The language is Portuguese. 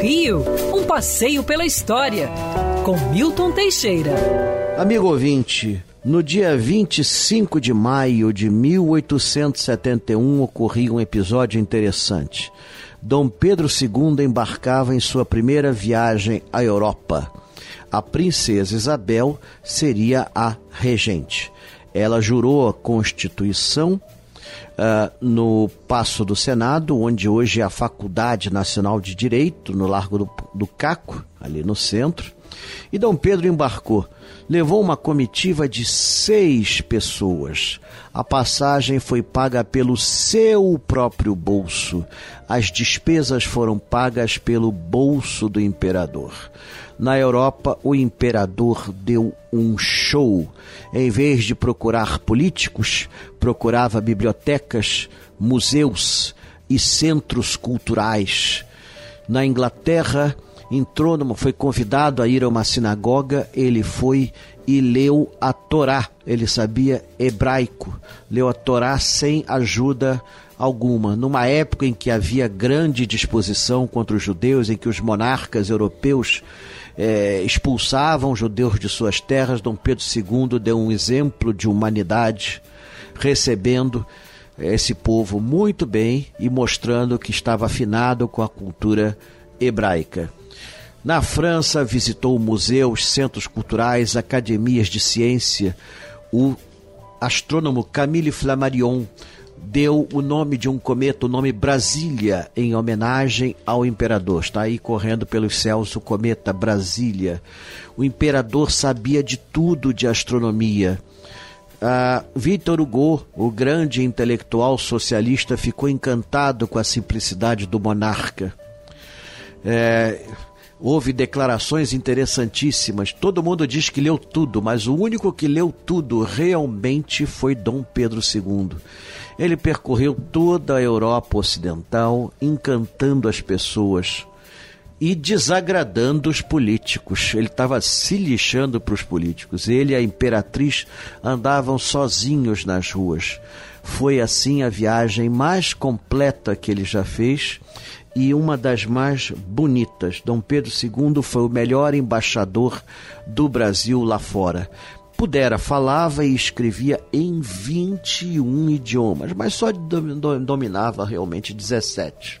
Rio, um passeio pela história, com Milton Teixeira. Amigo ouvinte, no dia 25 de maio de 1871 ocorria um episódio interessante. Dom Pedro II embarcava em sua primeira viagem à Europa. A princesa Isabel seria a regente. Ela jurou a Constituição uh, no Passo do Senado, onde hoje é a Faculdade Nacional de Direito, no Largo do, do Caco, ali no centro. E Dom Pedro embarcou. Levou uma comitiva de seis pessoas. A passagem foi paga pelo seu próprio bolso. As despesas foram pagas pelo bolso do imperador. Na Europa, o imperador deu um show. Em vez de procurar políticos, procurava bibliotecas, museus e centros culturais. Na Inglaterra, entrou, numa, foi convidado a ir a uma sinagoga, ele foi e leu a Torá. Ele sabia hebraico, leu a Torá sem ajuda alguma. Numa época em que havia grande disposição contra os judeus, em que os monarcas europeus é, expulsavam judeus de suas terras, Dom Pedro II deu um exemplo de humanidade, recebendo esse povo muito bem e mostrando que estava afinado com a cultura hebraica. Na França, visitou museus, centros culturais, academias de ciência. O astrônomo Camille Flammarion deu o nome de um cometa, o nome Brasília, em homenagem ao imperador. Está aí correndo pelos céus o cometa Brasília. O imperador sabia de tudo de astronomia. Uh, Victor Hugo, o grande intelectual socialista, ficou encantado com a simplicidade do monarca. É, Houve declarações interessantíssimas. Todo mundo diz que leu tudo, mas o único que leu tudo realmente foi Dom Pedro II. Ele percorreu toda a Europa Ocidental, encantando as pessoas e desagradando os políticos. Ele estava se lixando para os políticos. Ele e a imperatriz andavam sozinhos nas ruas. Foi assim a viagem mais completa que ele já fez e uma das mais bonitas. Dom Pedro II foi o melhor embaixador do Brasil lá fora. Pudera, falava e escrevia em 21 idiomas, mas só dominava realmente 17.